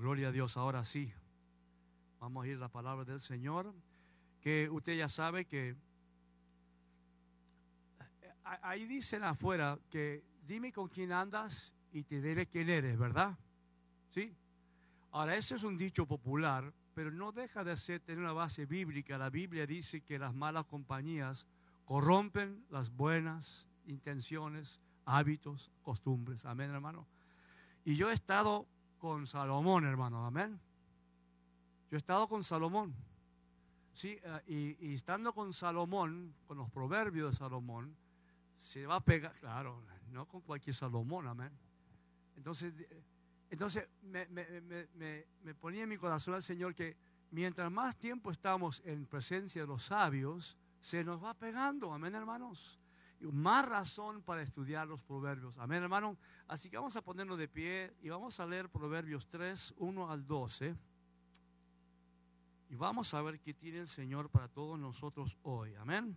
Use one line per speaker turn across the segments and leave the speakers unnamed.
gloria a Dios. Ahora sí, vamos a ir a la palabra del Señor, que usted ya sabe que eh, ahí dicen afuera que dime con quién andas y te diré quién eres, ¿verdad? ¿Sí? Ahora, ese es un dicho popular, pero no deja de ser, tener una base bíblica. La Biblia dice que las malas compañías corrompen las buenas intenciones, hábitos, costumbres. Amén, hermano. Y yo he estado con Salomón, hermano. Amén. Yo he estado con Salomón. Sí, eh, y, estando con Salomón, con los proverbios de Salomón, se va a pegar, claro, no con cualquier Salomón, amén. Entonces, entonces me, me, ponía en mi corazón al Señor que mientras más tiempo estamos en presencia de los sabios, se nos va pegando, amén hermanos. Más razón para estudiar los proverbios, amén hermano. Así que vamos a ponernos de pie y vamos a leer Proverbios 3, 1 al 12. Y vamos a ver qué tiene el Señor para todos nosotros hoy, amén.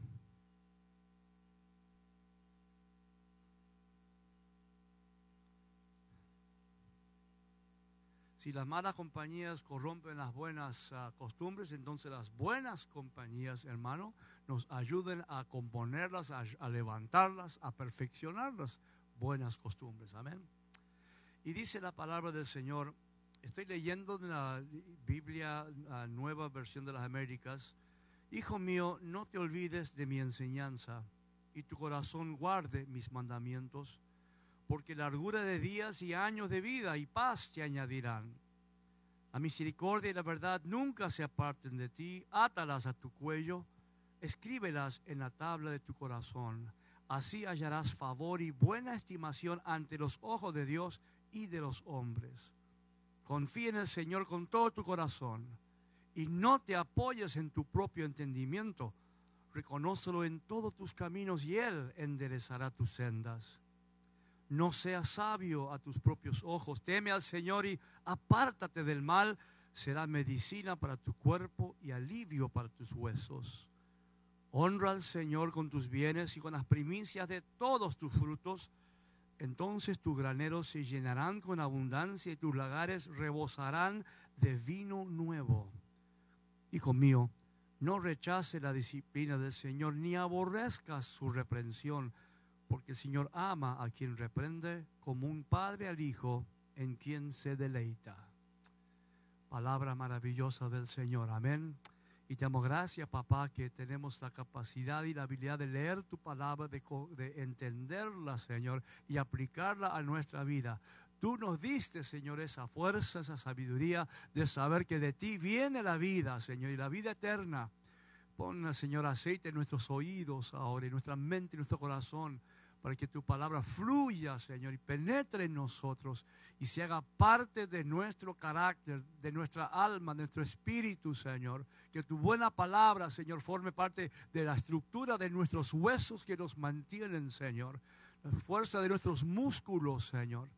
Si las malas compañías corrompen las buenas ah, costumbres, entonces las buenas compañías, hermano, nos ayuden a componerlas, a, levantarlas, a perfeccionar las buenas costumbres. Amén. Y dice la palabra del Señor, estoy leyendo de la Biblia, la nueva versión de las Américas, Hijo mío, no te olvides de mi enseñanza y tu corazón guarde mis mandamientos porque largura de días y años de vida y paz te añadirán. La misericordia y la verdad nunca se aparten de ti, átalas a tu cuello, escríbelas en la tabla de tu corazón. Así hallarás favor y buena estimación ante los ojos de Dios y de los hombres. Confía en el Señor con todo tu corazón y no te apoyes en tu propio entendimiento. Reconócelo en todos tus caminos y Él enderezará tus sendas. No seas sabio a tus propios ojos. Teme al Señor y apártate del mal. Será medicina para tu cuerpo y alivio para tus huesos. Honra al Señor con tus bienes y con las primicias de todos tus frutos. Entonces tus graneros se llenarán con abundancia y tus lagares rebosarán de vino nuevo. Hijo mío, no rechace la disciplina del Señor ni aborrezcas su reprensión porque el Señor ama a quien reprende como un padre al hijo en quien se deleita. Palabra maravillosa del Señor, amén. Y te damos gracias, papá, que tenemos la capacidad y la habilidad de leer tu palabra, de, de entenderla, Señor, y aplicarla a nuestra vida. Tú nos diste, Señor, esa fuerza, esa sabiduría de saber que de ti viene la vida, Señor, y la vida eterna. Pon, Señor, aceite en nuestros oídos ahora, en nuestra mente, en nuestro corazón, para que tu palabra fluya, Señor, y penetre en nosotros y se haga parte de nuestro carácter, de nuestra alma, de nuestro espíritu, Señor. Que tu buena palabra, Señor, forme parte de la estructura de nuestros huesos que nos mantienen, Señor. La fuerza de nuestros músculos, Señor.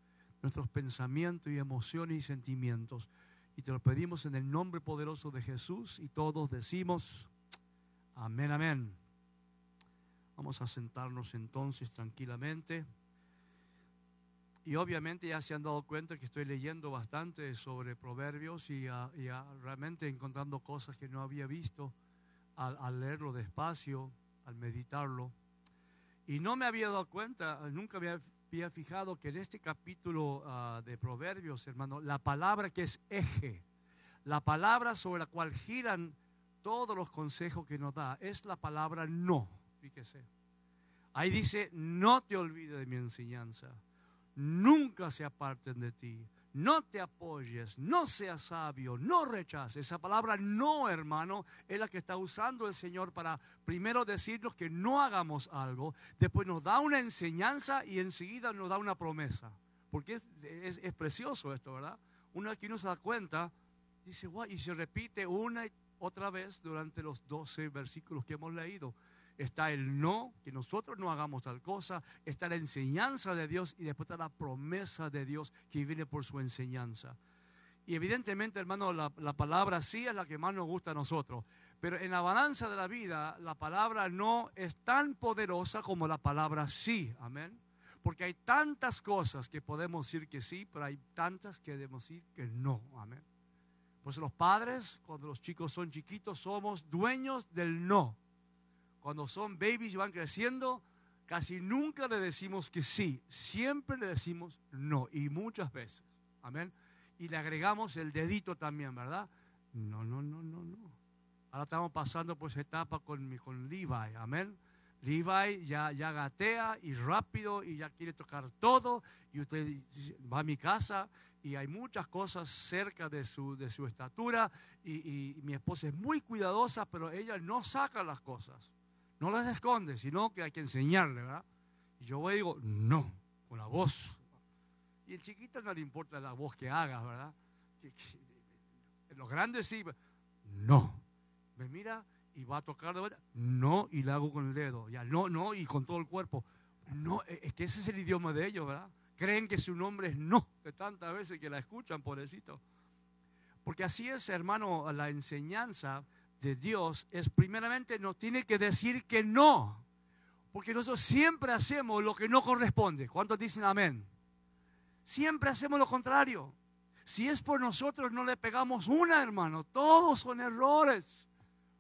Nuestros pensamientos y emociones y sentimientos. Y te lo pedimos en el nombre poderoso de Jesús y todos decimos, amén, amén. Vamos a sentarnos entonces tranquilamente. Y obviamente ya se han dado cuenta que estoy leyendo bastante sobre proverbios y, realmente encontrando cosas que no había visto al, leerlo despacio, al meditarlo. Y no me había dado cuenta, nunca me había fijado que en este capítulo ah, de proverbios, hermano, la palabra que es eje, la palabra sobre la cual giran todos los consejos que nos da, es la palabra no. Fíjese. Ahí dice, no te olvides de mi enseñanza. Nunca se aparten de ti. No te apoyes, no seas sabio, no rechaces. Esa palabra no, hermano, es la que está usando el Señor para primero decirnos que no hagamos algo, después nos da una enseñanza y enseguida nos da una promesa. Porque es, precioso esto, ¿verdad? Uno aquí no se da cuenta, dice, guay, y se repite una y otra vez durante los 12 versículos que hemos leído está el no, que nosotros no hagamos tal cosa, está la enseñanza de Dios y después está la promesa de Dios que viene por su enseñanza. Y evidentemente, hermano, la, palabra sí es la que más nos gusta a nosotros. Pero en la balanza de la vida, la palabra no es tan poderosa como la palabra sí. Amén. Porque hay tantas cosas que podemos decir que sí, pero hay tantas que debemos decir que no. Amén. Pues los padres, cuando los chicos son chiquitos, somos dueños del no. Cuando son babies y van creciendo, casi nunca le decimos que sí, siempre le decimos no, y muchas veces. Amén. Y le agregamos el dedito también, ¿verdad? No, no, no, no, no. Ahora estamos pasando por esa etapa con, con Levi, amén. Levi ya, ya gatea y rápido y ya quiere tocar todo y usted va a mi casa y hay muchas cosas cerca de su, de su estatura y, mi esposa es muy cuidadosa, pero ella no saca las cosas, no las esconde, sino que hay que enseñarle, ¿verdad? Y yo voy y digo, no, con la voz. Y el chiquito no le importa la voz que hagas, ¿verdad? Los grandes sí, no. Me mira y va a tocar de vuelta. No, y le hago con el dedo. Ya, no, no, y con todo el cuerpo. No, es que ese es el idioma de ellos, ¿verdad? creen que su nombre es no, de tantas veces que la escuchan, pobrecito. Porque así es, hermano, la enseñanza de Dios es primeramente nos tiene que decir que no. Porque nosotros siempre hacemos lo que no corresponde. ¿Cuántos dicen amén? Siempre hacemos lo contrario. Si es por nosotros, no le pegamos una, hermano. Todos son errores.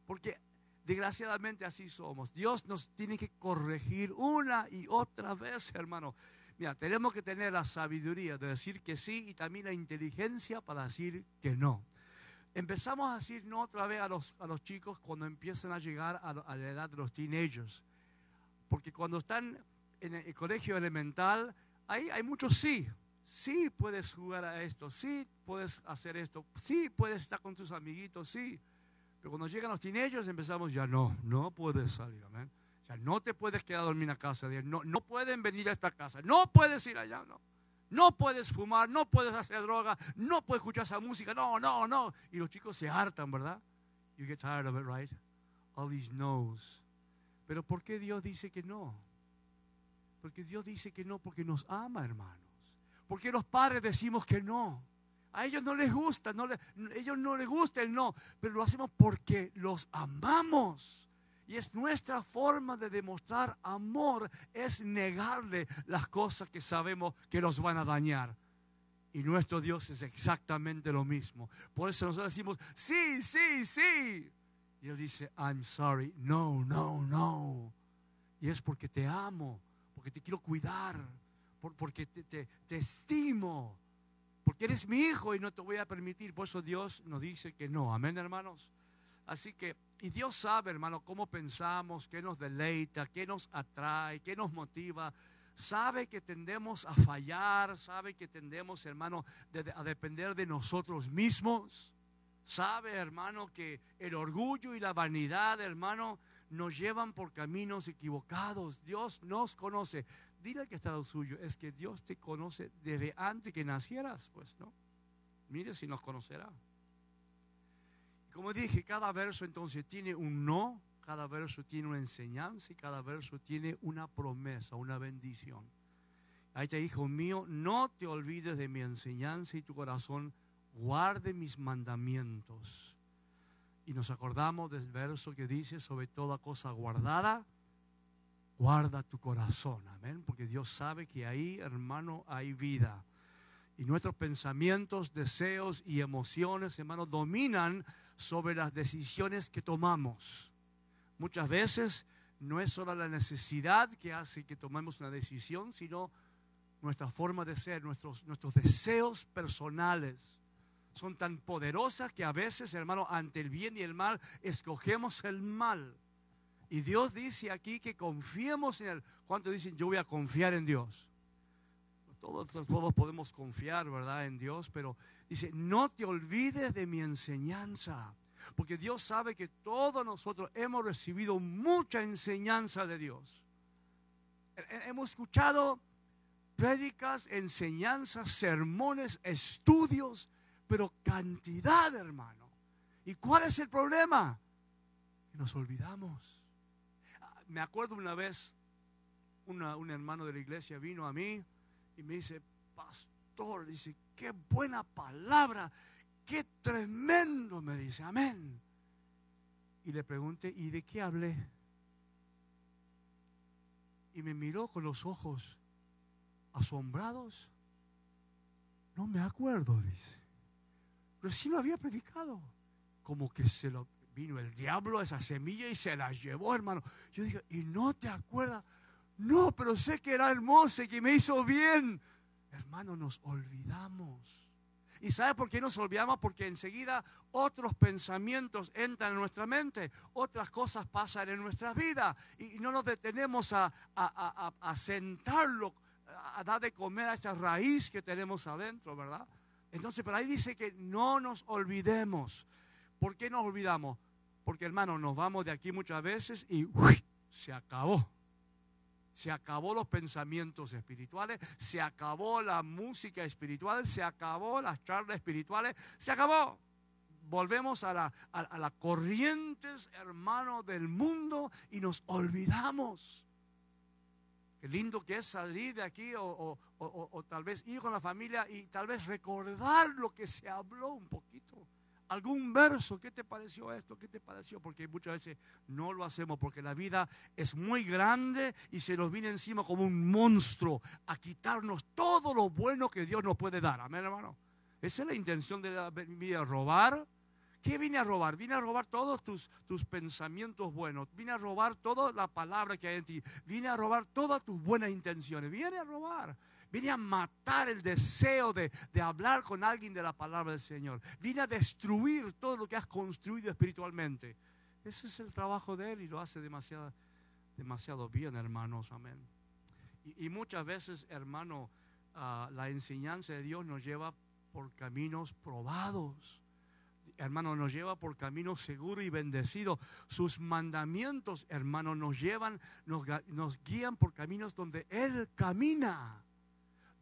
Porque desgraciadamente así somos. Dios nos tiene que corregir una y otra vez, hermano. Mira, tenemos que tener la sabiduría de decir que sí y también la inteligencia para decir que no. Empezamos a decir no otra vez a los, a los chicos cuando empiezan a llegar a, la edad de los teenagers. Porque cuando están en el colegio elemental, ahí hay muchos sí. Sí puedes jugar a esto, sí puedes hacer esto, sí puedes estar con tus amiguitos, sí. Pero cuando llegan los teenagers empezamos ya no, no puedes salir, amén. Sea, no te puedes quedar a dormir en la casa No, no pueden venir a esta casa. No puedes ir allá, no. No puedes fumar, no puedes hacer droga, no puedes escuchar esa música. No, no, no. Y los chicos se hartan, ¿verdad? You get tired of it, right? All these no's. Pero ¿por qué Dios dice que no? Porque Dios dice que no porque nos ama, hermanos. Porque los padres decimos que no. A ellos no les gusta, no les, ellos no les gusta el no, pero lo hacemos porque los amamos. Y es nuestra forma de demostrar amor, es negarle las cosas que sabemos que nos van a dañar. Y nuestro Dios es exactamente lo mismo. Por eso nosotros decimos, sí, sí, sí. Y Él dice, I'm sorry, no, no, no. Y es porque te amo, porque te quiero cuidar, porque te, te estimo, porque eres mi hijo y no te voy a permitir. Por eso Dios nos dice que no. Amén, hermanos. Así que, y Dios sabe, hermano, cómo pensamos, qué nos deleita, qué nos atrae, qué nos motiva. Sabe que tendemos a fallar, sabe que tendemos, hermano, a depender de nosotros mismos. Sabe, hermano, que el orgullo y la vanidad, hermano, nos llevan por caminos equivocados. Dios nos conoce. Dile al que está lo suyo, es que Dios te conoce desde antes que nacieras, pues, ¿no? Mire si nos conocerá. Como dije, cada verso entonces tiene un no, cada verso tiene una enseñanza y cada verso tiene una promesa, una bendición. Ahí te hijo mío, no te olvides de mi enseñanza y tu corazón guarde mis mandamientos. Y nos acordamos del verso que dice, sobre toda cosa guardada, guarda tu corazón. Amén. Porque Dios sabe que ahí, hermano, hay vida. Y nuestros pensamientos, deseos y emociones, hermano, dominan sobre las decisiones que tomamos. Muchas veces no es solo la necesidad que hace que tomemos una decisión, sino nuestra forma de ser, nuestros, nuestros deseos personales. Son tan poderosas que a veces, hermano, ante el bien y el mal, escogemos el mal. Y Dios dice aquí que confiemos en Él. ¿Cuántos dicen yo voy a confiar en Dios? Todos, todos podemos confiar, ¿verdad?, en Dios, pero dice, no te olvides de mi enseñanza, porque Dios sabe que todos nosotros hemos recibido mucha enseñanza de Dios. Hemos escuchado prédicas, enseñanzas, sermones, estudios, pero cantidad, hermano. ¿Y cuál es el problema? Nos olvidamos. Ah, me acuerdo una vez, un hermano de la iglesia vino a mí y me dice, pastor, dice, qué buena palabra, qué tremendo, me dice, amén. Y le pregunté, ¿y de qué hablé? Y me miró con los ojos asombrados. No me acuerdo, dice. Pero sí lo había predicado. Como que se lo vino el diablo a esa semilla y se la llevó, hermano. Yo dije, ¿y no te acuerdas? No, pero sé que era hermoso y que me hizo bien. Hermano, nos olvidamos. ¿Y sabe por qué nos olvidamos? Porque enseguida otros pensamientos entran en nuestra mente, otras cosas pasan en nuestra vida y no nos detenemos a, a sentarlo, a dar de comer a esa raíz que tenemos adentro, ¿verdad? Entonces, pero ahí dice que no nos olvidemos. ¿Por qué nos olvidamos? Porque hermano, nos vamos de aquí muchas veces y se acabó. Se acabó los pensamientos espirituales, se acabó la música espiritual, se acabó las charlas espirituales, se acabó. Volvemos a, la, a, las corrientes, hermano, del mundo y nos olvidamos. Qué lindo que es salir de aquí o, o tal vez ir con la familia y tal vez recordar lo que se habló un poquito algún verso, ¿qué te pareció esto? ¿Qué te pareció? Porque muchas veces no lo hacemos porque la vida es muy grande y se nos viene encima como un monstruo a quitarnos todo lo bueno que Dios nos puede dar. Amén, hermano. Esa es la intención de la vida, robar. ¿Qué vine a robar? Vine a robar todos tus, tus pensamientos buenos. Vine a robar toda la palabra que hay en ti. Vine a robar todas tus buenas intenciones. Vine a robar. Vine a matar el deseo de, hablar con alguien de la palabra del Señor. Vine a destruir todo lo que has construido espiritualmente. Ese es el trabajo de Él y lo hace demasiado, demasiado bien, hermanos. Amén. Y, muchas veces, hermano, ah, la enseñanza de Dios nos lleva por caminos probados. Hermano, nos lleva por caminos seguros y bendecidos. Sus mandamientos, hermano, nos llevan, nos, nos guían por caminos donde Él camina.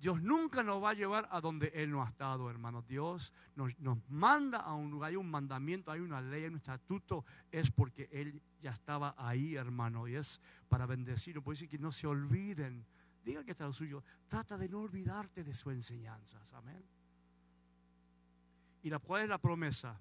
Dios nunca nos va a llevar a donde Él no ha estado, hermanos. Dios nos, manda a un lugar, hay un mandamiento, hay una ley, hay un estatuto, es porque Él ya estaba ahí, hermano, y es para bendecirlo. Por eso que no se olviden. Diga que está lo suyo. Trata de no olvidarte de sus enseñanzas. Amén. ¿Y la, cuál es la promesa?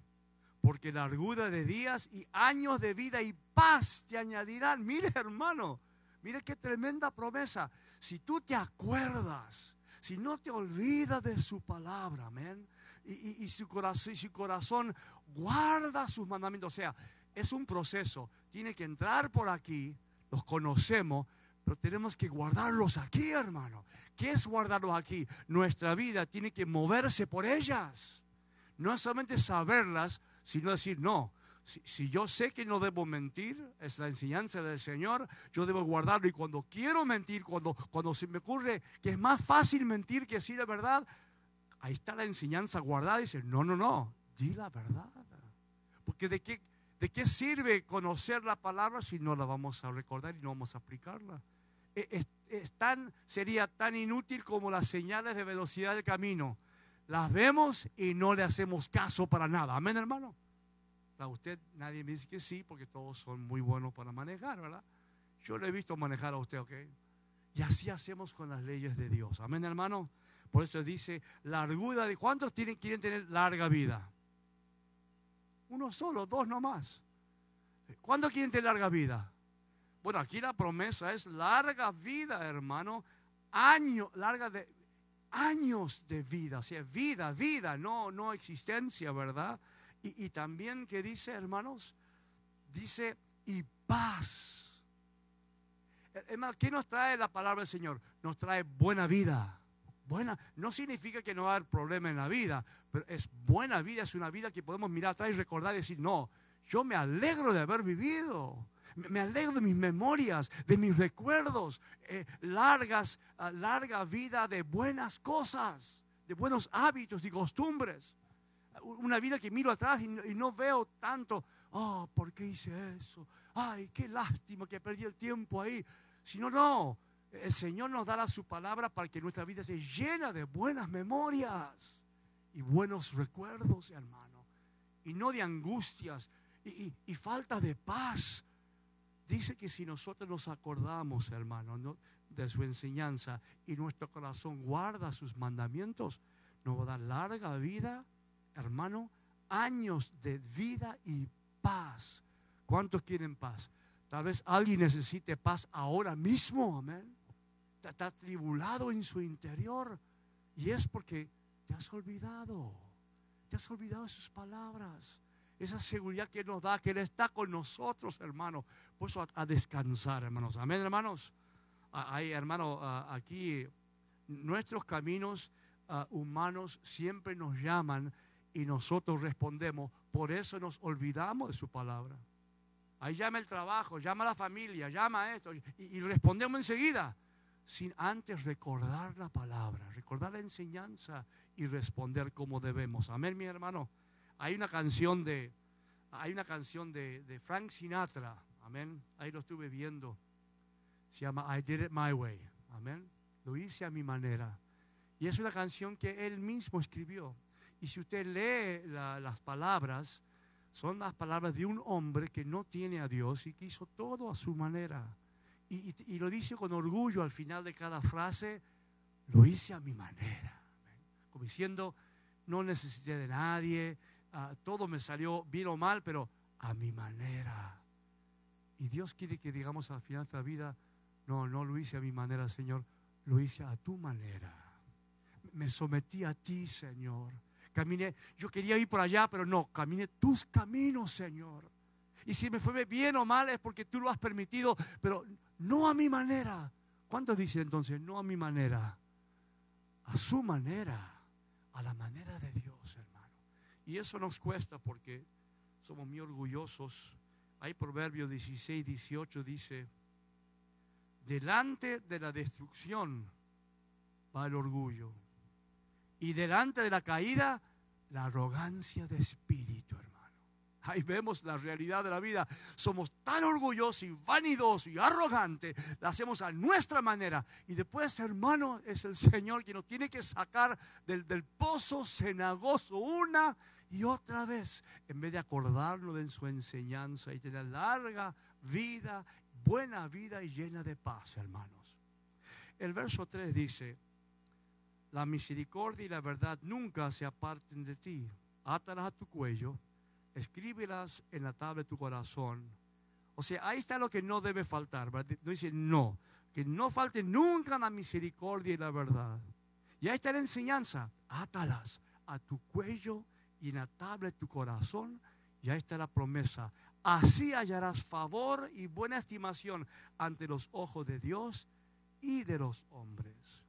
Porque largura de días y años de vida y paz te añadirán. Mire, hermano, mire qué tremenda promesa. Si tú te acuerdas si no te olvidas de su palabra, amén, y, su corazón, y su corazón guarda sus mandamientos, o sea, es un proceso, tiene que entrar por aquí, los conocemos, pero tenemos que guardarlos aquí, hermano. ¿Qué es guardarlos aquí? Nuestra vida tiene que moverse por ellas. No es solamente saberlas, sino decir, no, si, yo sé que no debo mentir, es la enseñanza del Señor, yo debo guardarlo. Y cuando quiero mentir, cuando, cuando se me ocurre que es más fácil mentir que decir la verdad, ahí está la enseñanza guardada. Y dice, no, no, no, di la verdad. Porque de qué, de qué sirve conocer la palabra si no la vamos a recordar y no vamos a aplicarla. E, es, tan, sería tan inútil como las señales de velocidad del camino. Las vemos y no le hacemos caso para nada. Amén, hermano. A usted nadie me dice que sí, porque todos son muy buenos para manejar, ¿verdad? Yo le he visto manejar a usted, ¿ok? Y así hacemos con las leyes de Dios. Amén, hermano. Por eso dice, largura de... ¿Cuántos tienen, quieren tener larga vida? Uno solo, dos nomás. ¿Cuántos quieren tener larga vida? Bueno, aquí la promesa es larga vida, hermano. Años, larga de años de vida, o sea, vida, vida, no, no existencia, ¿verdad? Y, también que dice, hermanos, dice, y paz. Hermanos, ¿qué nos trae la palabra del Señor? Nos trae buena vida. Buena, no significa que no va a haber problema en la vida, pero es buena vida, es una vida que podemos mirar atrás y recordar y decir, no, yo me alegro de haber vivido. Me alegro de mis memorias, de mis recuerdos, eh, largas, ah, larga vida de buenas cosas, de buenos hábitos y costumbres una vida que miro atrás y, no veo tanto, oh, ¿por qué hice eso? Ay, qué lástima que perdí el tiempo ahí. Sino, no, el Señor nos dará su palabra para que nuestra vida esté llena de buenas memorias y buenos recuerdos, hermano, y no de angustias y, y, falta de paz. Dice que si nosotros nos acordamos, hermano, de su enseñanza y nuestro corazón guarda sus mandamientos, nos va a dar larga vida hermano, años de vida y paz. ¿Cuántos quieren paz? Tal vez alguien necesite paz ahora mismo, amén. está tribulado en su interior. Y es porque te has olvidado. Te has olvidado de sus palabras. Esa seguridad que nos da, que Él está con nosotros, hermano. Por eso a, descansar, hermanos. Amén, hermanos. Hay, hermano, aquí nuestros caminos humanos siempre nos llaman y nosotros respondemos. Por eso nos olvidamos de su palabra. Ahí llama el trabajo, llama la familia, llama a esto. Y, respondemos enseguida, sin antes recordar la palabra, recordar la enseñanza y responder como debemos. Amén, mi hermano. Hay una canción de, hay una canción de, de Frank Sinatra. Amén. Ahí lo estuve viendo. Se llama I Did It My Way. Amén. Lo hice a mi manera. Y es una canción que él mismo escribió. Y si usted lee las palabras, son las palabras de un hombre que no tiene a Dios y que hizo todo a su manera. Y, lo dice con orgullo al final de cada frase, lo hice a mi manera. Como diciendo, no necesité de nadie, ah, todo me salió bien o mal, pero a mi manera. Y Dios quiere que digamos al final de nuestra vida, no, no lo hice a mi manera, Señor, lo hice a tu manera. Me sometí a ti, Señor Caminé, yo quería ir por allá, pero no, caminé tus caminos, Señor. Y si me fue bien o mal es porque tú lo has permitido, pero no a mi manera. ¿Cuántos dicen entonces? No a mi manera, a su manera, a la manera de Dios, hermano. Y eso nos cuesta porque somos muy orgullosos. Hay Proverbios 16, 18 dice, delante de la destrucción va el orgullo y delante de la caída, la arrogancia de espíritu, hermano. Ahí vemos la realidad de la vida. Somos tan orgullosos y vanidosos y arrogantes, la hacemos a nuestra manera. Y después, hermano, es el Señor quien nos tiene que sacar del, del pozo cenagoso una y otra vez, en vez de acordarlo de su enseñanza y tener larga vida, buena vida y llena de paz, hermanos. El verso 3 dice, la misericordia y la verdad nunca se aparten de ti. Átalas a tu cuello, escríbelas en la tabla de tu corazón. O sea, ahí está lo que no debe faltar. No dice no, que no falte nunca la misericordia y la verdad. Y ahí está la enseñanza. Átalas a tu cuello y en la tabla de tu corazón. Y ahí está la promesa. Así hallarás favor y buena estimación ante los ojos de Dios y de los hombres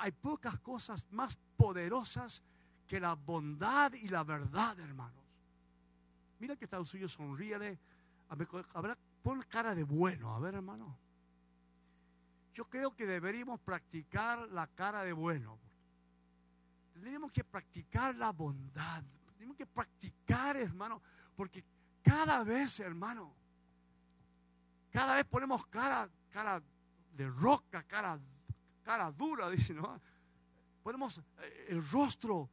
hay pocas cosas más poderosas que la bondad y la verdad, hermanos. Mira que está el suyo, sonríe. pon cara de bueno, a ver, hermano. Yo creo que deberíamos practicar la cara de bueno. Tendríamos que practicar la bondad. Tenemos que practicar, hermano, porque cada vez, hermano, cada vez ponemos cara, cara de roca, cara cara dura, dice, ¿no? Ponemos eh, el rostro,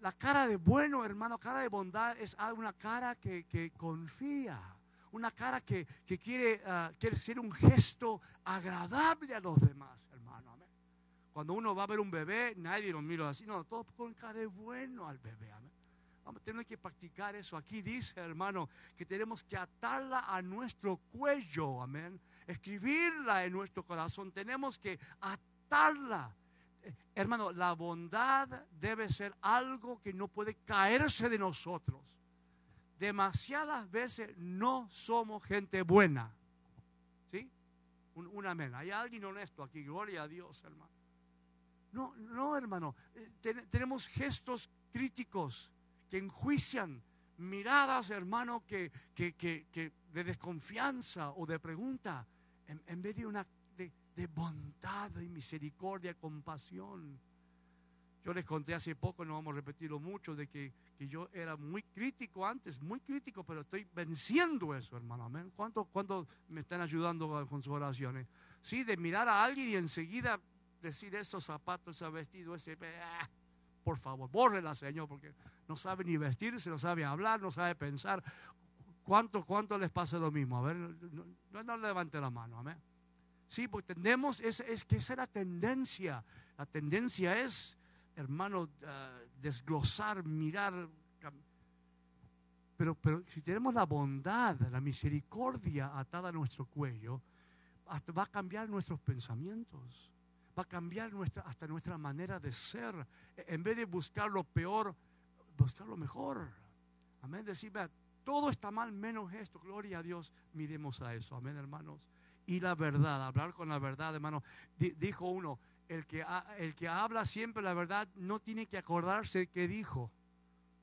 la cara de bueno, hermano, cara de bondad es una cara que, confía, una cara que, quiere, ah, quiere ser un gesto agradable a los demás, hermano. Cuando uno va a ver un bebé, nadie lo mira así, no, todos con cara de bueno al bebé. Amén. Vamos a tener que practicar eso. Aquí dice, hermano, que tenemos que atarla a nuestro cuello, amén escribirla en nuestro corazón, tenemos que atarla. Hermano, la bondad debe ser algo que no puede caerse de nosotros. Demasiadas veces no somos gente buena. ¿Sí? Un, amén. Hay alguien honesto aquí, gloria a Dios, hermano. No, no, hermano. Eh, tenemos gestos críticos que enjuician, miradas, hermano, que, que, que de desconfianza o de pregunta en, vez de una de, de bondad y misericordia, compasión. Yo les conté hace poco, no vamos a repetirlo mucho, de que, que, yo era muy crítico antes, muy crítico, pero estoy venciendo eso, hermano. Amén. ¿Cuántos me están ayudando con sus oraciones? Sí, de mirar a alguien y enseguida decir esos zapatos, ese vestido, ese... Ah, por favor, bórrela, Señor, porque no sabe ni vestirse, no sabe hablar, no sabe pensar. ¿Cuánto, cuánto les pasa lo mismo? A ver, no, no, levante la mano, amén. Sí, porque tenemos, es, es, que esa es la tendencia. La tendencia es, hermano, ah, desglosar, mirar. Pero, pero si tenemos la bondad, la misericordia atada a nuestro cuello, hasta va a cambiar nuestros pensamientos, va a cambiar nuestra, hasta nuestra manera de ser. E, en vez de buscar lo peor, buscar lo mejor. Amén. Decir, todo está mal menos esto. Gloria a Dios. Miremos a eso. Amén, hermanos. Y la verdad, hablar con la verdad, hermano. dijo uno, el que, el que habla siempre la verdad no tiene que acordarse que dijo.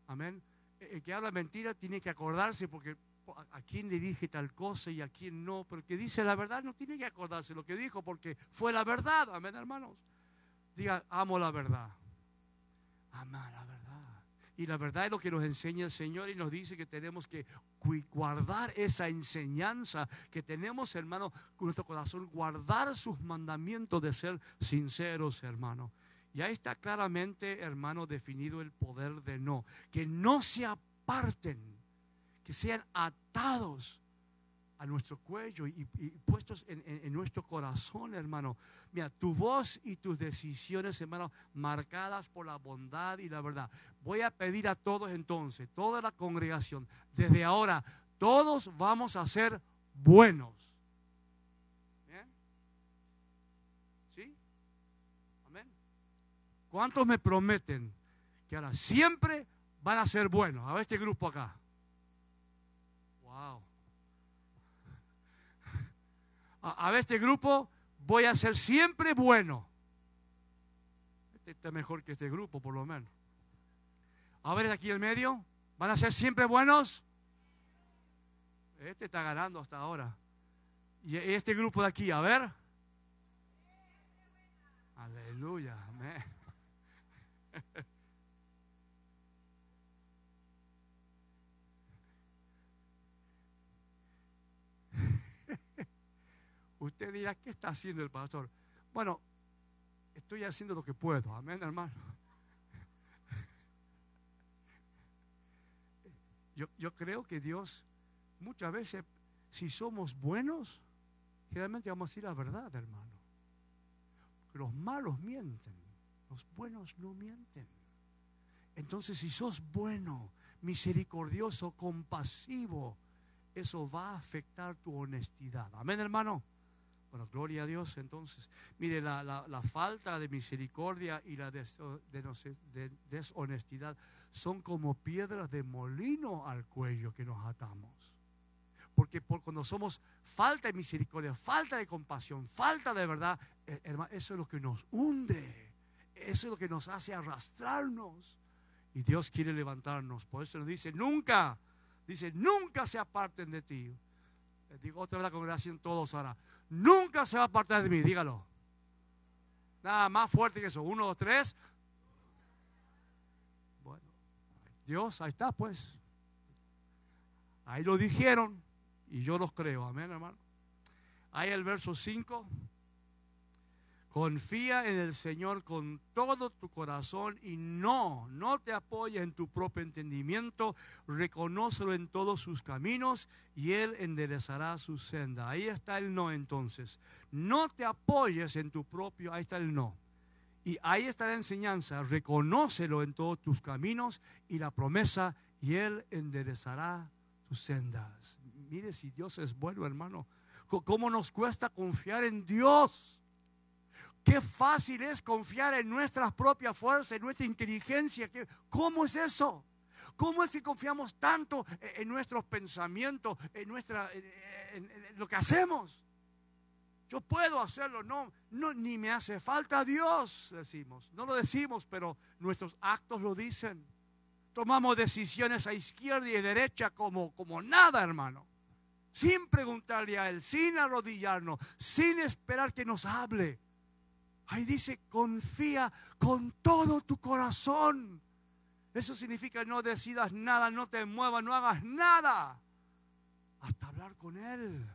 Amén. El que habla mentira tiene que acordarse porque a quién le dije tal cosa y a quién no, pero el que dice la verdad no tiene que acordarse lo que dijo porque fue la verdad, amén hermanos. Diga, amo la verdad. Amar la verdad. Y la verdad es lo que nos enseña el Señor y nos dice que tenemos que guardar esa enseñanza que tenemos, hermano, con nuestro corazón, guardar sus mandamientos de ser sinceros, hermano. Y ahí está claramente, hermano, definido el poder de no. Que no se aparten, que sean atados a nuestro cuello y, puestos en, nuestro corazón, hermano. Mira, tu voz y tus decisiones, hermano, marcadas por la bondad y la verdad. Voy a pedir a todos entonces, toda la congregación, desde ahora, todos vamos a ser buenos. ¿Sí? Amén. ¿Cuántos me prometen que ahora siempre van a ser buenos? A ver este grupo acá. Wow a, ver este grupo, voy a ser siempre bueno. Este está mejor que este grupo, por lo menos. A ver, aquí en medio, ¿van a ser siempre buenos? Este está ganando hasta ahora. Y este grupo de aquí, a ver. Aleluya, amén. Usted dirá, ¿qué está haciendo el pastor? Bueno, estoy haciendo lo que puedo. Amén, hermano. Yo, yo creo que Dios, muchas veces, si somos buenos, generalmente vamos a decir la verdad, hermano. Los malos mienten, los buenos no mienten. Entonces, si sos bueno, misericordioso, compasivo, eso va a afectar tu honestidad. Amén, hermano. Bueno, gloria a Dios entonces. Mire, la, falta de misericordia y la deshonestidad son como piedras de molino al cuello que nos atamos. Porque por cuando somos falta de misericordia, falta de compasión, falta de verdad, eh, hermano, eso es lo que nos hunde. Eso es lo que nos hace arrastrarnos. Y Dios quiere levantarnos. Por eso nos dice, nunca, dice, nunca se aparten de ti. Digo otra vez la congregación todos ahora nunca se va a apartar de mí, dígalo. Nada más fuerte que eso. Uno, dos, tres. Bueno, Dios, ahí está pues. Ahí lo dijeron y yo los creo. Amén, hermano. Ahí el verso 5. Confía en el Señor con todo tu corazón y no, no te apoyes en tu propio entendimiento, reconócelo en todos sus caminos y Él enderezará su senda. Ahí está el no entonces. No te apoyes en tu propio, ahí está el no. Y ahí está la enseñanza, reconócelo en todos tus caminos y la promesa y Él enderezará tus sendas. Mire si Dios es bueno, hermano. ¿Cómo nos cuesta confiar en Dios? Qué fácil es confiar en nuestras propias fuerzas, en nuestra inteligencia. ¿Cómo es eso? ¿Cómo es que confiamos tanto en nuestros pensamientos, en, nuestra, lo que hacemos? Yo puedo hacerlo, no, no, ni me hace falta Dios, decimos. No lo decimos, pero nuestros actos lo dicen. Tomamos decisiones a izquierda y a derecha como, como nada, hermano. Sin preguntarle a Él, sin arrodillarnos, sin esperar que nos hable. Ahí dice, confía con todo tu corazón. Eso significa no decidas nada, no te muevas, no hagas nada. Hasta hablar con Él,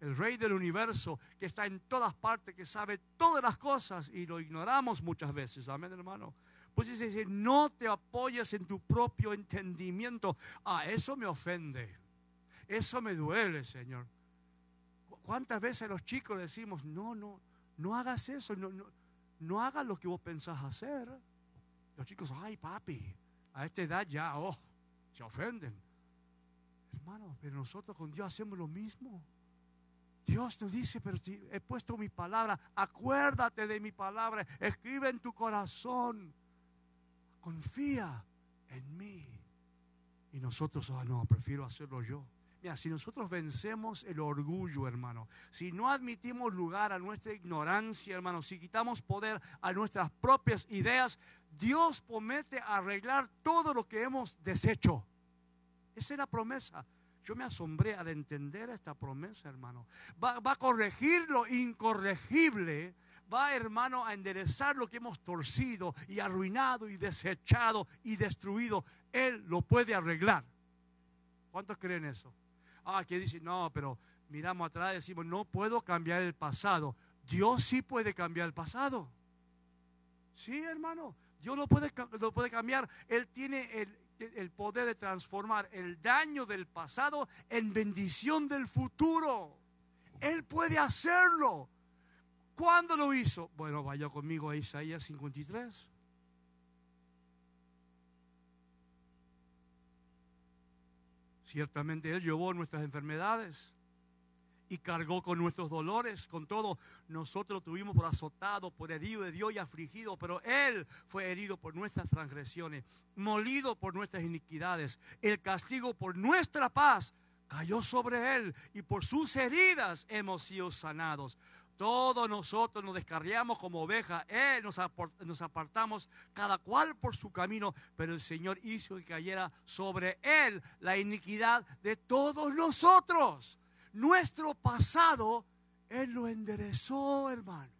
el Rey del universo, que está en todas partes, que sabe todas las cosas y lo ignoramos muchas veces. Amén, hermano. Pues dice, no te apoyes en tu propio entendimiento. Ah, eso me ofende. Eso me duele, Señor. ¿Cuántas veces los chicos decimos, no, no, no hagas eso, no, no, no hagas lo que vos pensás hacer. Los chicos, ay papi, a esta edad ya, oh, se ofenden. Hermano, pero nosotros con Dios hacemos lo mismo. Dios nos dice, pero he puesto mi palabra, acuérdate de mi palabra, escribe en tu corazón, confía en mí. Y nosotros, ah, no, prefiero hacerlo yo. Mira, si nosotros vencemos el orgullo, hermano, si no admitimos lugar a nuestra ignorancia, hermano, si quitamos poder a nuestras propias ideas, Dios promete arreglar todo lo que hemos deshecho. Esa es la promesa. Yo me asombré al entender esta promesa, hermano. Va, a corregir lo incorregible. Va, hermano, a enderezar lo que hemos torcido y arruinado y desechado y destruido. Él lo puede arreglar. ¿Cuántos creen eso? Ah, que dice, no, pero miramos atrás y decimos, no puedo cambiar el pasado. Dios sí puede cambiar el pasado. Sí, hermano. Dios lo puede, cambiar. Él tiene el, el poder de transformar el daño del pasado en bendición del futuro. Él puede hacerlo. ¿Cuándo lo hizo? Bueno, vaya conmigo a Isaías 53. Ciertamente Él llevó nuestras enfermedades y cargó con nuestros dolores, con todo. Nosotros lo tuvimos por azotado, por herido de Dios y afligido, pero Él fue herido por nuestras transgresiones, molido por nuestras iniquidades. El castigo por nuestra paz cayó sobre Él y por sus heridas hemos sido sanados. Todos nosotros nos descarriamos como ovejas, Él nos, nos apartamos cada cual por su camino, pero el Señor hizo que cayera sobre Él la iniquidad de todos nosotros nuestro pasado, Él lo enderezó, hermano.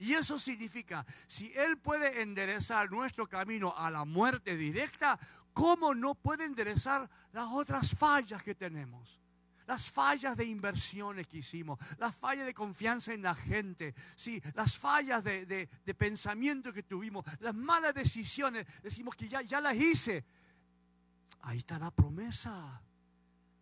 Y eso significa, si Él puede enderezar nuestro camino a la muerte directa, ¿cómo no puede enderezar las otras fallas que tenemos? Las fallas de inversiones que hicimos, las fallas de confianza en la gente, sí, las fallas de, pensamiento que tuvimos, las malas decisiones, decimos que ya, ya las hice. Ahí está la promesa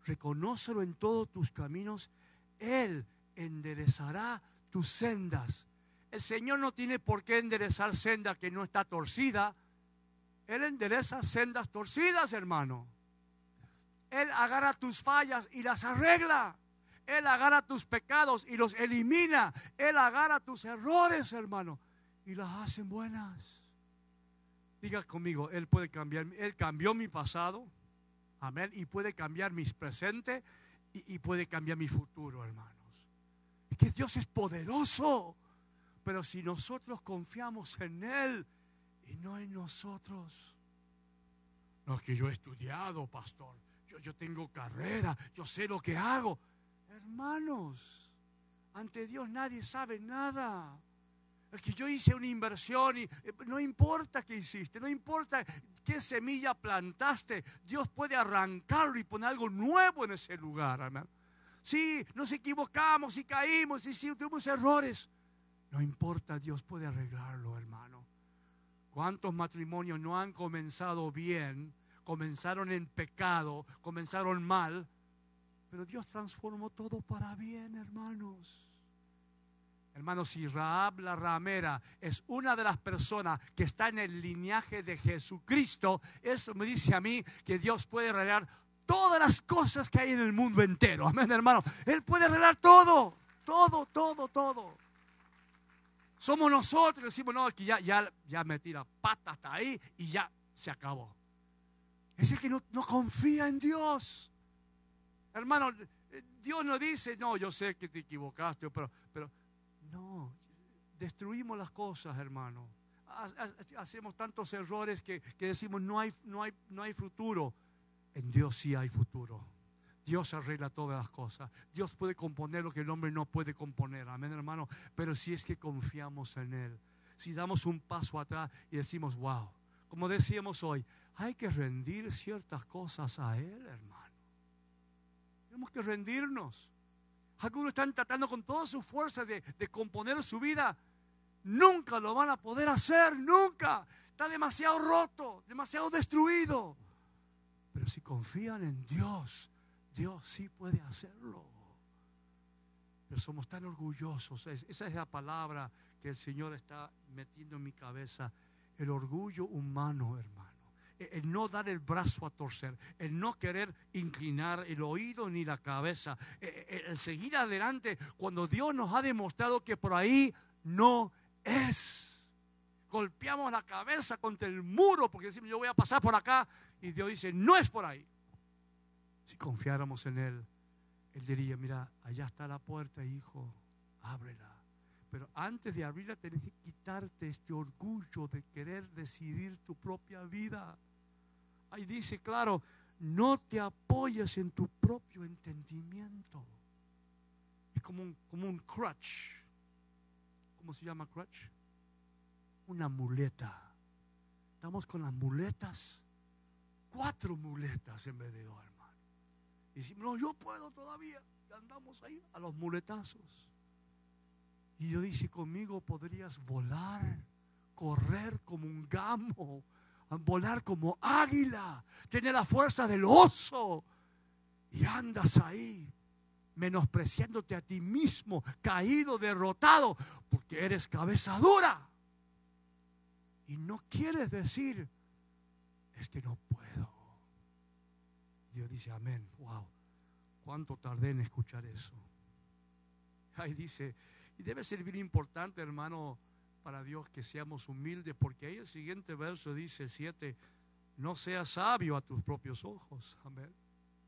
reconócelo en todos tus caminos, Él enderezará tus sendas. El Señor no tiene por qué enderezar senda que no está torcida. Él endereza sendas torcidas, hermano. Él agarra tus fallas y las arregla. Él agarra tus pecados y los elimina. Él agarra tus errores, hermano, y las hace buenas. Diga conmigo, Él puede cambiar. Él cambió mi pasado. Amén. Y puede cambiar mis presentes y, puede cambiar mi futuro, hermanos. Es que Dios es poderoso. Pero si nosotros confiamos en Él y no en nosotros. No es que yo he estudiado, pastor. Yo, tengo carrera. Yo sé lo que hago. Hermanos, ante Dios nadie sabe nada. Que yo hice una inversión y eh, no importa qué hiciste, no importa qué semilla plantaste, Dios puede arrancarlo y poner algo nuevo en ese lugar, hermano. Sí, nos equivocamos y caímos y sí, tuvimos errores. No importa, Dios puede arreglarlo, hermano. ¿Cuántos matrimonios no han comenzado bien? Comenzaron en pecado, comenzaron mal, pero Dios transformó todo para bien, hermanos. Hermanos, si Raab la ramera es una de las personas que está en el linaje de Jesucristo, eso me dice a mí que Dios puede arreglar todas las cosas que hay en el mundo entero. Amén, hermano. Él puede arreglar todo, todo, todo, todo. Somos nosotros que decimos, no, que ya, ya, ya pata hasta ahí y ya se acabó. Es el que no, no confía en Dios. Hermano, Dios no dice, no, yo sé que te equivocaste, pero, pero no, destruimos las cosas, hermano. Hacemos tantos errores que, decimos no hay, no, hay, no hay futuro. En Dios sí hay futuro. Dios arregla todas las cosas. Dios puede componer lo que el hombre no puede componer. Amén, hermano. Pero si es que confiamos en Él. Si damos un paso atrás y decimos, wow. Como decíamos hoy, hay que rendir ciertas cosas a Él, hermano. Tenemos que rendirnos. Algunos están tratando con toda su fuerza de, componer su vida. Nunca lo van a poder hacer, nunca. Está demasiado roto, demasiado destruido. Pero si confían en Dios, Dios sí puede hacerlo. Pero somos tan orgullosos. Esa es la palabra que el Señor está metiendo en mi cabeza. El orgullo humano, hermano el no dar el brazo a torcer, el no querer inclinar el oído ni la cabeza, el seguir adelante cuando Dios nos ha demostrado que por ahí no es. Golpeamos la cabeza contra el muro porque decimos yo voy a pasar por acá y Dios dice no es por ahí. Si confiáramos en Él, Él diría, mira, allá está la puerta, hijo, ábrela. Pero antes de abrirla tenés que quitarte este orgullo de querer decidir tu propia vida. Ahí dice, claro, no te apoyes en tu propio entendimiento. Es como un, como un crutch. ¿Cómo se llama crutch? Una muleta. Estamos con las muletas. Cuatro muletas en vez de dos, hermano. Y decimos, no, yo puedo todavía. Andamos ahí a los muletazos. Y Dios dice, conmigo podrías volar, correr como un gamo, volar como águila, tener la fuerza del oso. Y andas ahí menospreciándote a ti mismo, caído, derrotado, porque eres cabeza dura. Y no quieres decir, es que no puedo. Dios dice, amén. Wow, cuánto tardé en escuchar eso. Ahí dice, y debe ser bien importante, hermano, para Dios que seamos humildes, porque ahí el siguiente verso dice 7, no seas sabio a tus propios ojos. Amén.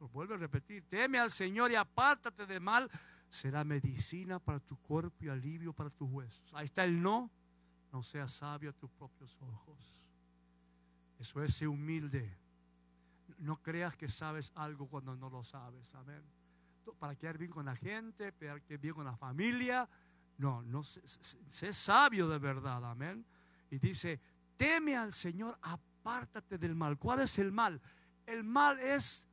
Lo vuelve a repetir, teme al Señor y apártate de mal, será medicina para tu cuerpo y alivio para tus huesos. Ahí está el no, no seas sabio a tus propios ojos. Eso es ser humilde. No creas que sabes algo cuando no lo sabes. Amén. Para quedar bien con la gente, para quedar bien con la familia, no, no sé, sabio de verdad, amén. Y dice, teme al Señor, apártate del mal. ¿Cuál es el mal? El mal es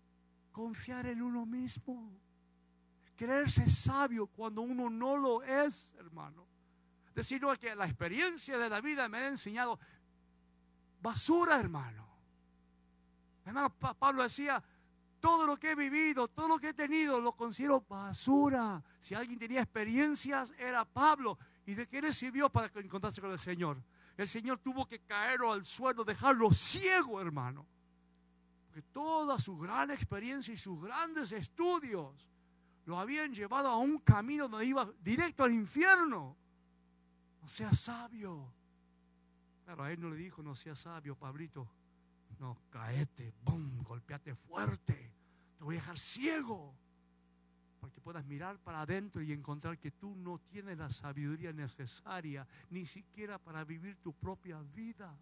confiar en uno mismo. Creerse sabio cuando uno no lo es, hermano. Decir que la experiencia de la vida me ha enseñado basura, hermano. Hermano, Pablo decía, todo lo que he vivido, todo lo que he tenido, lo considero basura. Si alguien tenía experiencias, era Pablo. ¿Y de qué le sirvió para encontrarse con el Señor? El Señor tuvo que caerlo al suelo, dejarlo ciego, hermano. Porque toda su gran experiencia y sus grandes estudios lo habían llevado a un camino donde iba directo al infierno. No sea sabio. Claro, a él no le dijo, no sea sabio, Pablito. No, caete, boom, golpeate fuerte. Te voy a dejar ciego. Para que puedas mirar para adentro y encontrar que tú no tienes la sabiduría necesaria, ni siquiera para vivir tu propia vida.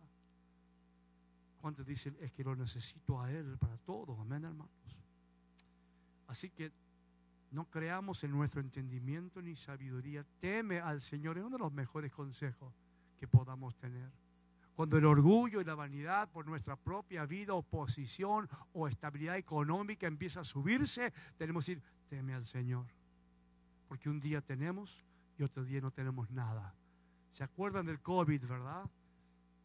¿Cuántos dicen es que lo necesito a Él para todo? Amén, hermanos. Así que no creamos en nuestro entendimiento ni sabiduría. Teme al Señor. Es uno de los mejores consejos que podamos tener. Cuando el orgullo y la vanidad por nuestra propia vida o posición o estabilidad económica empieza a subirse, tenemos que decir, teme al Señor. Porque un día tenemos y otro día no tenemos nada. ¿Se acuerdan del COVID, verdad?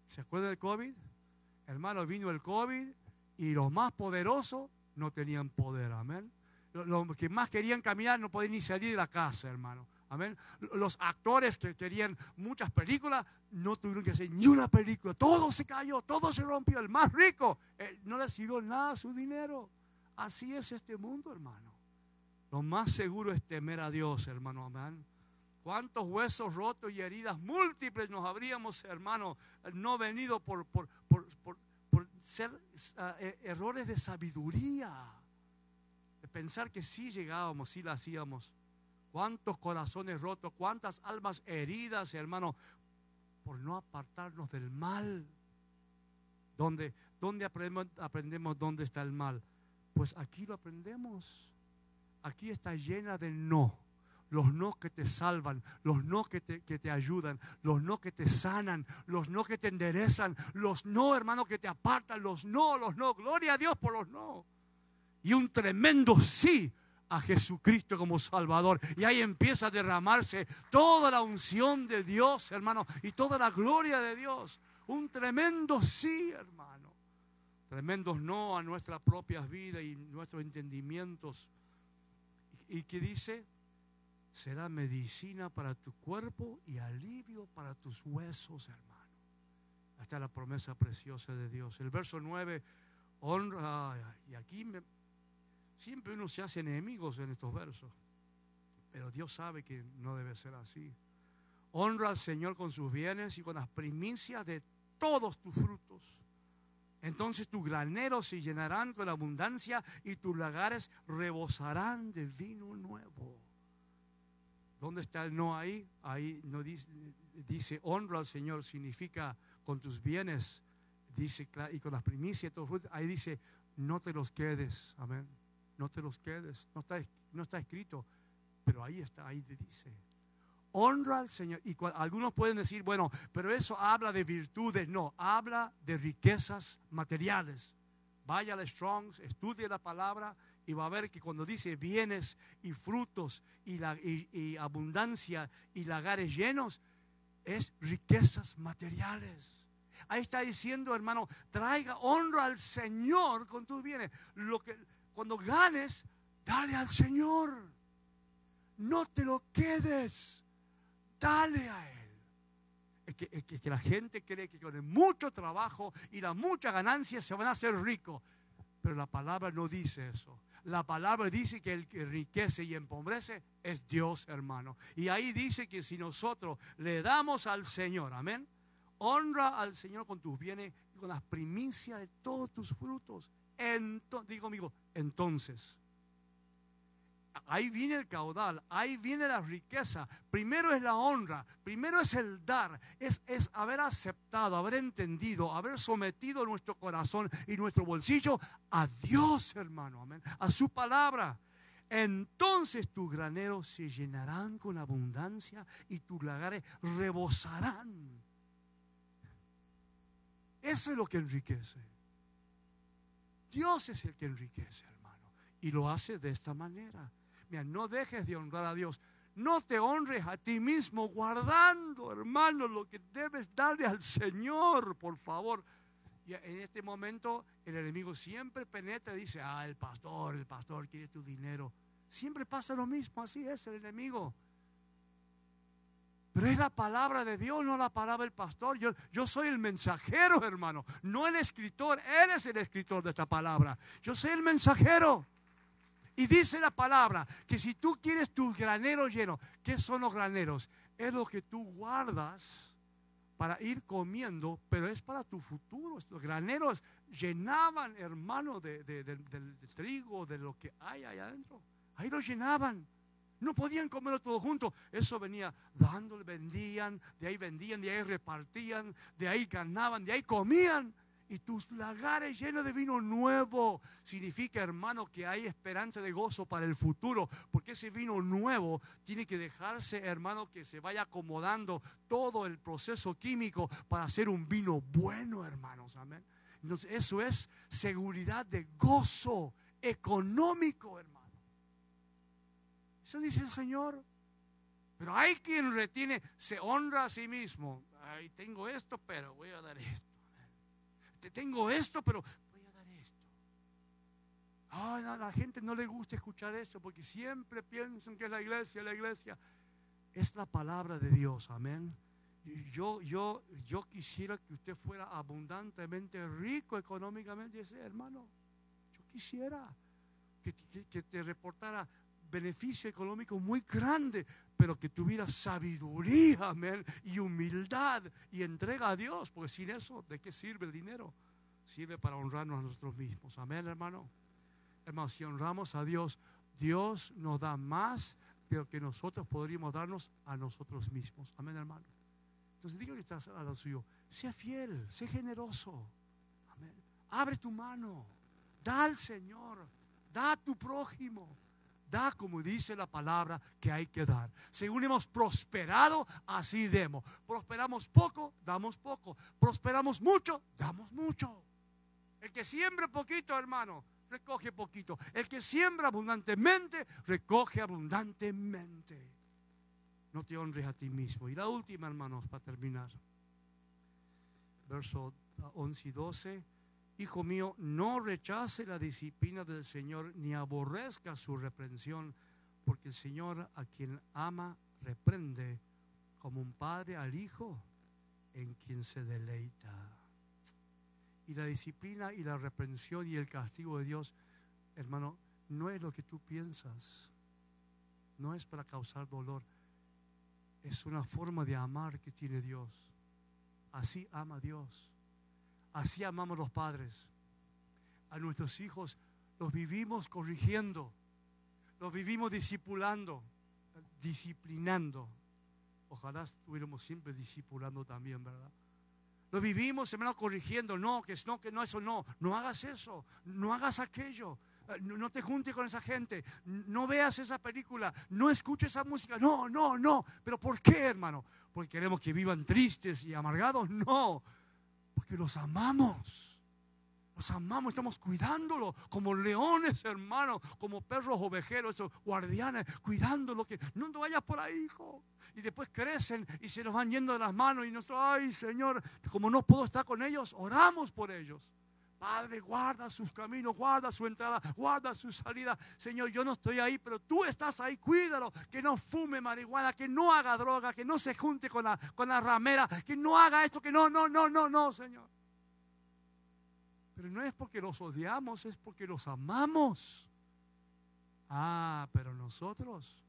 ¿Se acuerdan del COVID? Hermano, vino el COVID y los más poderosos no tenían poder, amén. Los que más querían caminar no podían ni salir de la casa, hermano. Amén. Los actores que querían muchas películas no tuvieron que hacer ni una película. Todo se cayó, todo se rompió. El más rico eh, no le sirvió nada su dinero. Así es este mundo, hermano. Lo más seguro es temer a Dios, hermano. Amén. ¿Cuántos huesos rotos y heridas múltiples nos habríamos, hermano, no venido por, por, por, por ser ah, eh, errores de sabiduría? De pensar que sí llegábamos, sí la hacíamos cuántos corazones rotos, cuántas almas heridas, hermano, por no apartarnos del mal. ¿Dónde, dónde aprendemos, aprendemos dónde está el mal? Pues aquí lo aprendemos. Aquí está llena de no. Los no que te salvan, los no que te, que te ayudan, los no que te sanan, los no que te enderezan, los no, hermano, que te apartan, los no, los no. Gloria a Dios por los no. Y un tremendo sí a Jesucristo como Salvador. Y ahí empieza a derramarse toda la unción de Dios, hermano, y toda la gloria de Dios. Un tremendo sí, hermano. Tremendos no a nuestras propias vidas y nuestros entendimientos. ¿Y qué dice? Será medicina para tu cuerpo y alivio para tus huesos, hermano. Hasta la promesa preciosa de Dios. El verso 9, honra, y aquí me, siempre uno se hace enemigos en estos versos, pero Dios sabe que no debe ser así. Honra al Señor con sus bienes y con las primicias de todos tus frutos. Entonces tus graneros se llenarán con abundancia y tus lagares rebosarán de vino nuevo. ¿Dónde está el no ahí? Ahí no dice, dice honra al Señor, significa con tus bienes, dice, y con las primicias, ahí dice, no te los quedes, amén, no te los quedes, no está, no está escrito, pero ahí está, ahí te dice, honra al Señor. Y algunos pueden decir, bueno, pero eso habla de virtudes. No, habla de riquezas materiales. Vaya a Strongs, estudie la palabra y va a ver que cuando dice bienes y frutos y, la, y abundancia y lagares llenos, es riquezas materiales. Ahí está diciendo, hermano, traiga honra al Señor con tus bienes. Lo que, cuando ganes, dale al Señor. No te lo quedes. Dale a Él. Es que, que, la gente cree que con el mucho trabajo y la mucha ganancia se van a hacer ricos. Pero la palabra no dice eso. La palabra dice que el que enriquece y empobrece es Dios, hermano. Y ahí dice que si nosotros le damos al Señor, amén, honra al Señor con tus bienes y con las primicias de todos tus frutos. Entonces, digo, amigo, entonces ahí viene el caudal, ahí viene la riqueza. Primero es la honra, primero es el dar, es, es haber aceptado, haber entendido, haber sometido nuestro corazón y nuestro bolsillo a Dios, hermano, amén, a su palabra. Entonces tus graneros se llenarán con abundancia y tus lagares rebosarán. Eso es lo que enriquece. Dios es el que enriquece, hermano. Y lo hace de esta manera. Mira, no dejes de honrar a Dios. No te honres a ti mismo guardando, hermano, lo que debes darle al Señor, por favor. Y en este momento el enemigo siempre penetra y dice, ah, el pastor, el pastor quiere tu dinero. Siempre pasa lo mismo, así es el enemigo. Pero es la palabra de Dios, no la palabra del pastor. Yo, yo soy el mensajero, hermano, no el escritor. Él es el escritor de esta palabra. Yo soy el mensajero. Y dice la palabra que si tú quieres tus graneros llenos, ¿qué son los graneros? Es lo que tú guardas para ir comiendo, pero es para tu futuro. Los graneros llenaban, hermano, de, del trigo, de lo que hay allá adentro. Ahí lo llenaban. No podían comerlo todo junto. Eso venía dándole, vendían, de ahí vendían, de ahí repartían, de ahí ganaban, de ahí comían y tus lagares llenos de vino nuevo. Significa, hermano, que hay esperanza de gozo para el futuro, porque ese vino nuevo tiene que dejarse, hermano, que se vaya acomodando todo el proceso químico para hacer un vino bueno, hermanos. Amén. Entonces, eso es seguridad de gozo económico, hermano. Eso dice el Señor. Pero hay quien retiene, se honra a sí mismo. Ay, tengo esto, pero voy a dar esto tengo esto, pero voy a dar esto. Ay, a la gente no le gusta escuchar esto porque siempre piensan que es la iglesia, la iglesia. Es la palabra de Dios, amén. Yo, yo, yo quisiera que usted fuera abundantemente rico económicamente, ese hermano. Yo quisiera que te reportara beneficio económico muy grande, pero que tuviera sabiduría, amén, y humildad y entrega a Dios, porque sin eso, ¿de qué sirve el dinero? Sirve para honrarnos a nosotros mismos, amén, hermano. Hermano, si honramos a Dios, Dios nos da más de lo que nosotros podríamos darnos a nosotros mismos, amén, hermano. Entonces, diga que estás a lo suyo, sea fiel, sea generoso, amén. Abre tu mano, da al Señor, da a tu prójimo Da como dice la palabra que hay que dar. Según hemos prosperado, así demos. Prosperamos poco, damos poco. Prosperamos mucho, damos mucho. El que siembra poquito, hermano, recoge poquito. El que siembra abundantemente, recoge abundantemente. No te honres a ti mismo. Y la última, hermanos, para terminar. Verso 11 y 12 Hijo mío, no rechace la disciplina del Señor ni aborrezca su reprensión, porque el Señor a quien ama reprende como un padre al hijo. en quien se deleita. Y la disciplina y la reprensión y el castigo de Dios, hermano, no es lo que tú piensas. No es para causar dolor. Es una forma de amar que tiene Dios. Así ama Dios. Así amamos los padres. A nuestros hijos los vivimos corrigiendo. Los vivimos discipulando, disciplinando. Ojalá estuviéramos siempre discipulando también, ¿verdad? Lo vivimos, hermano, corrigiendo. No, que no, que no, eso no. No hagas eso. No hagas aquello. Eh, no te juntes con esa gente. No veas esa película. No escuches esa música. No, no, no. ¿Pero por qué, hermano? ¿Porque queremos que vivan tristes y amargados? No. Porque los amamos. Los amamos, estamos cuidándolo como leones, hermano, como perros ovejeros, esos guardianes, cuidándolo. Que no te vayas por ahí, hijo. Y después crecen y se nos van yendo de las manos y nosotros, ay, Señor, como no puedo estar con ellos, oramos por ellos. Padre, guarda sus caminos, guarda su entrada, guarda su salida. Señor, yo no estoy ahí, pero tú estás ahí, cuídalo. Que no fume marihuana, que no haga droga, que no se junte con la, con la ramera, que no haga esto, que no, no, no, no, no, Señor. Pero no es porque los odiamos, es porque los amamos. Ah, pero nosotros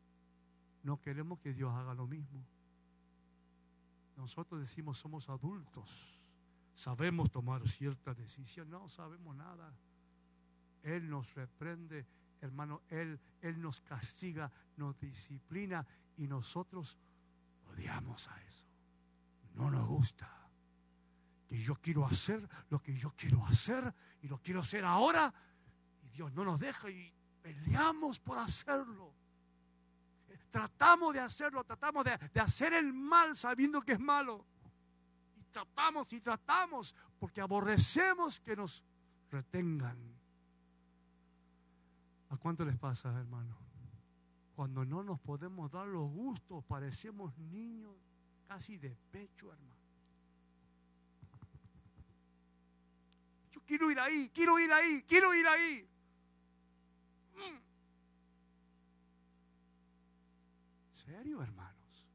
no queremos que Dios haga lo mismo. Nosotros decimos somos adultos, sabemos tomar cierta decisión, no sabemos nada. Él nos reprende, hermano, Él, Él nos castiga, nos disciplina y nosotros odiamos a eso. No nos gusta que yo quiero hacer lo que yo quiero hacer y lo quiero hacer ahora y Dios no nos deja y peleamos por hacerlo. Tratamos de hacerlo, tratamos de, de hacer el mal sabiendo que es malo. Tratamos y tratamos porque aborrecemos que nos retengan. ¿A cuánto les pasa, hermano? Cuando no nos podemos dar los gustos, parecemos niños casi de pecho, hermano. quiero ir ahí, quiero ir ahí, quiero ir ahí. Mm. ¿Serio, hermanos?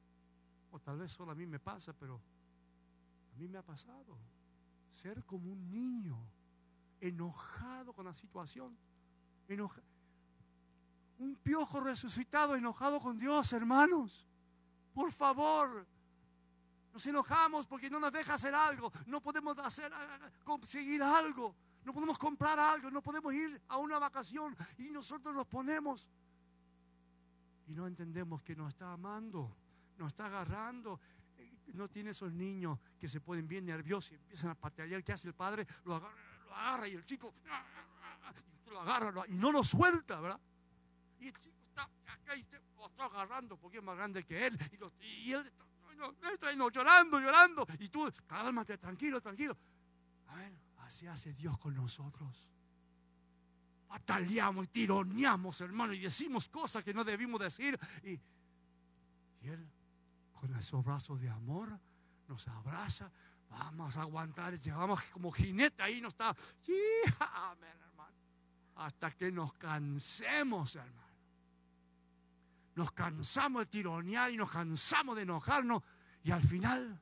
O tal vez solo a mí me pasa, pero a mí me ha pasado. Ser como un niño, enojado con la situación. Un piojo resucitado, enojado con Dios, hermanos. Por favor, nos enojamos porque no nos deja hacer algo, no podemos hacer, conseguir algo, no podemos comprar algo, no podemos ir a una vacación y nosotros nos ponemos y no entendemos que nos está amando, nos está agarrando. No tiene esos niños que se ponen bien nerviosos y empiezan a patear. ¿Qué hace el padre? Lo agarra, y el chico lo agarra y no lo suelta, ¿verdad? Y el chico está acá y lo está agarrando porque es más grande que él y, y él está estoy llorando, llorando. Y tú, cálmate, tranquilo, tranquilo. A ver, así hace Dios con nosotros. Bataleamos y tironeamos, hermano, y decimos cosas que no debimos decir. Y, Él, con esos brazos de amor, nos abraza. Vamos a aguantar, llevamos como jinete ahí, no está. Amén, hermano. Hasta que nos cansemos, hermano nos cansamos de tironear y nos cansamos de enojarnos y al final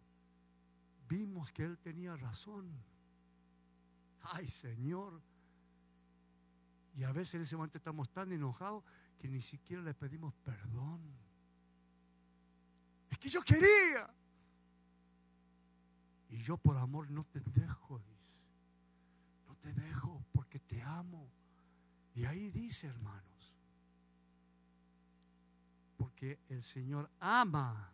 vimos que Él tenía razón. Ay Señor. Y a veces en ese momento estamos tan enojados que ni siquiera le pedimos perdón. Que yo quería. Y yo por amor no te dejo. No te dejo porque te amo. Y ahí dice, hermano porque el Señor ama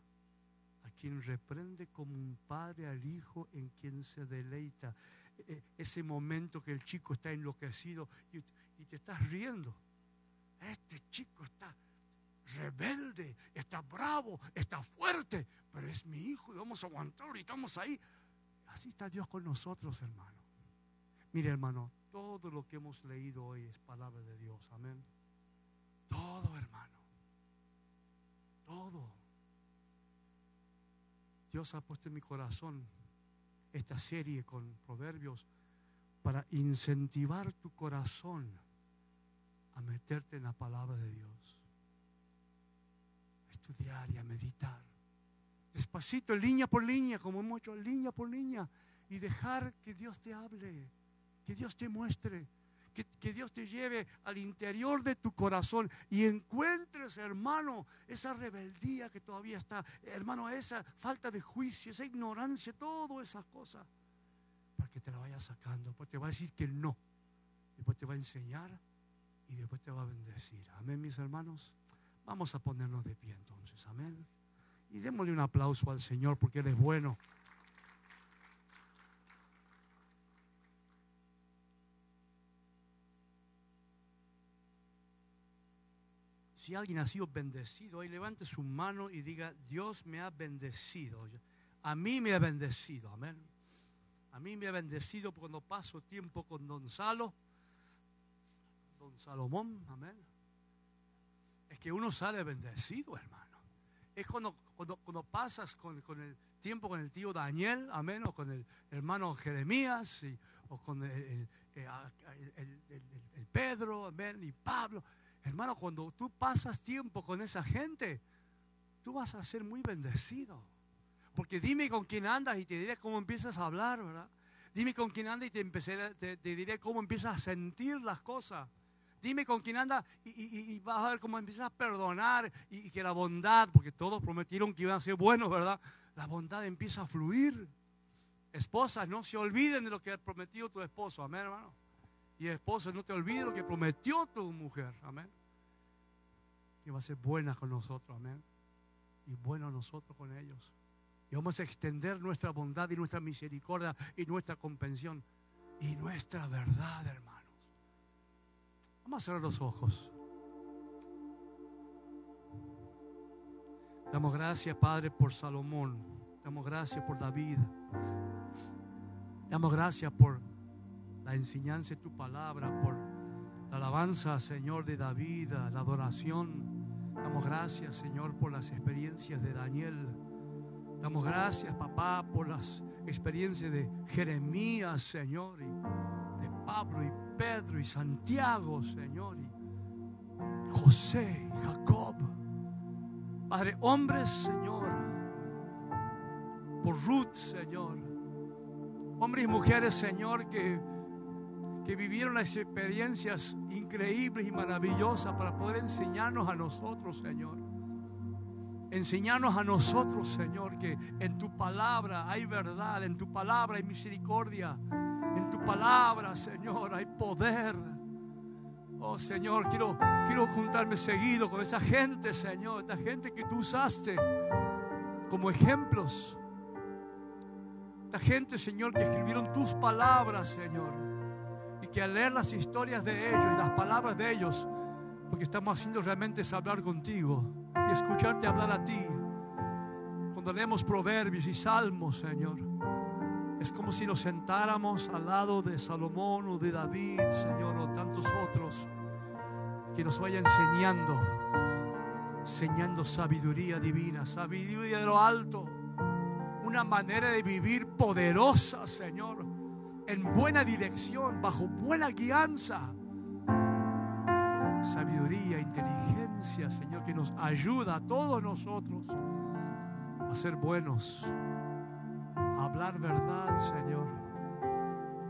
a quien reprende como un padre al hijo en quien se deleita. E, e, ese momento que el chico está enloquecido y, te estás riendo. Este chico está rebelde, está bravo, está fuerte, pero es mi hijo y vamos a aguantarlo y estamos ahí. Así está Dios con nosotros, hermano. Mire, hermano, todo lo que hemos leído hoy es palabra de Dios. Amén. Todo, hermano. Todo. Dios ha puesto en mi corazón esta serie con proverbios para incentivar tu corazón a meterte en la palabra de Dios. Estudiar y a meditar. despacito, línea por línea, como hemos hecho, línea por línea, y dejar que Dios te hable, que Dios te muestre, que, que, Dios te lleve al interior de tu corazón y encuentres, hermano, esa rebeldía que todavía está, hermano, esa falta de juicio, esa ignorancia, todas esas cosas, para que te la vaya sacando. Pues te va a decir que no, después te va a enseñar y después te va a bendecir. Amén, mis hermanos. Vamos a ponernos de pie entonces, amén. Y démosle un aplauso al Señor porque Él es bueno. Si alguien ha sido bendecido, hoy levante su mano y diga, Dios me ha bendecido. A mí me ha bendecido, amén. A mí me ha bendecido cuando paso tiempo con Don Salo, Don Salomón, amén. Es que uno sale bendecido, hermano es cuando, cuando, pasas con, el tiempo con el tío Daniel, amén, o con el hermano Jeremías, o con el, el, Pedro, amén, y Pablo. Hermano, cuando tú pasas tiempo con esa gente, tú vas a ser muy bendecido. Porque dime con quién andas y te diré cómo empiezas a hablar, ¿verdad? Dime con quién andas y te, empecé, te diré cómo empiezas a sentir las cosas. Dime con quién anda y, vas a ver cómo empiezas a perdonar y, que la bondad, porque todos prometieron que iban a ser buenos, ¿verdad? La bondad empieza a fluir. Esposas, no se olviden de lo que ha prometido tu esposo, amén, hermano. Y esposa, no te olvides lo que prometió tu mujer, amén. Que va a ser buena con nosotros, amén. Y bueno nosotros con ellos. Y vamos a extender nuestra bondad y nuestra misericordia y nuestra comprensión y nuestra verdad, hermano. Vamos a cerrar los ojos. Damos gracias, Padre, por Salomón. Damos gracias por David. Damos gracias por la enseñanza de tu palabra, por la alabanza, Señor, de David, la adoración. Damos gracias, Señor, por las experiencias de Daniel. Damos gracias, papá, por las experiencias de Jeremías, Señor, Pablo y Pedro y Santiago, Señor, y José y Jacob. Padre, hombres, Señor, por Ruth, Señor. Hombres y mujeres, Señor, que, que vivieron las experiencias increíbles y maravillosas para poder enseñarnos a nosotros, Señor. Enseñarnos a nosotros, Señor, que en tu palabra hay verdad, en tu palabra hay misericordia, en tu palabra, Señor, hay poder. Oh Señor, quiero, quiero juntarme seguido con esa gente, Señor, esta gente que tú usaste como ejemplos. Esta gente, Señor, que escribieron tus palabras, Señor. Y que al leer las historias de ellos las palabras de ellos, lo que estamos haciendo realmente es hablar contigo y escucharte hablar a ti. Cuando leemos proverbios y salmos, Señor es como si nos sentáramos al lado de Salomón o de David, Señor, o tantos otros, que nos vaya enseñando, enseñando sabiduría divina, sabiduría de lo alto, una manera de vivir poderosa, Señor, en buena dirección, bajo buena guianza. Sabiduría, inteligencia, Señor, que nos ayuda a todos nosotros a ser buenos a hablar verdad, Señor,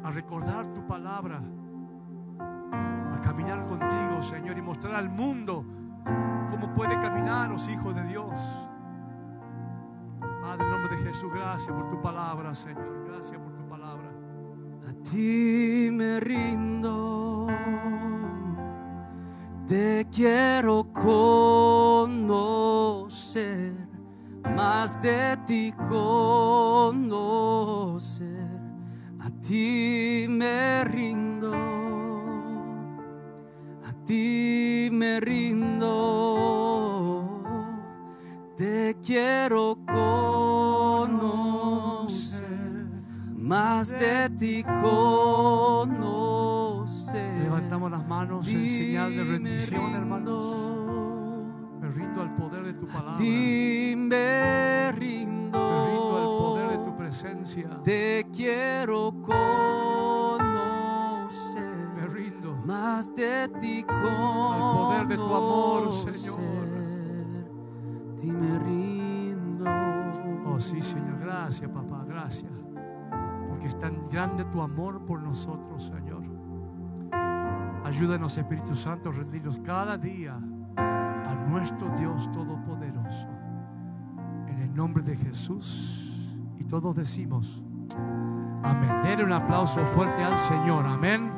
a recordar tu palabra, a caminar contigo, Señor, y mostrar al mundo cómo puede caminar los hijos de Dios. Padre, en nombre de Jesús, gracias por tu palabra, Señor. Gracias por tu palabra.
A ti me rindo. Te quiero conocer más de ti conocer, a ti me rindo, a ti me rindo, te quiero conocer, más de ti conocer.
Levantamos las manos en señal de rendición, hermanos rindo al poder de tu palabra.
Ti me rindo.
Me rindo al poder de tu presencia.
Te quiero conocer.
Me rindo.
Más de ti conocer.
Al poder de tu amor, Señor.
Ti me rindo.
Oh, sí, Señor. Gracias, papá. Gracias. Porque es tan grande tu amor por nosotros, Señor. Ayúdanos, Espíritu Santo, a rendirnos cada día nuestro Dios Todopoderoso. En el nombre de Jesús. Y todos decimos, amén. Denle un aplauso fuerte al Señor. Amén.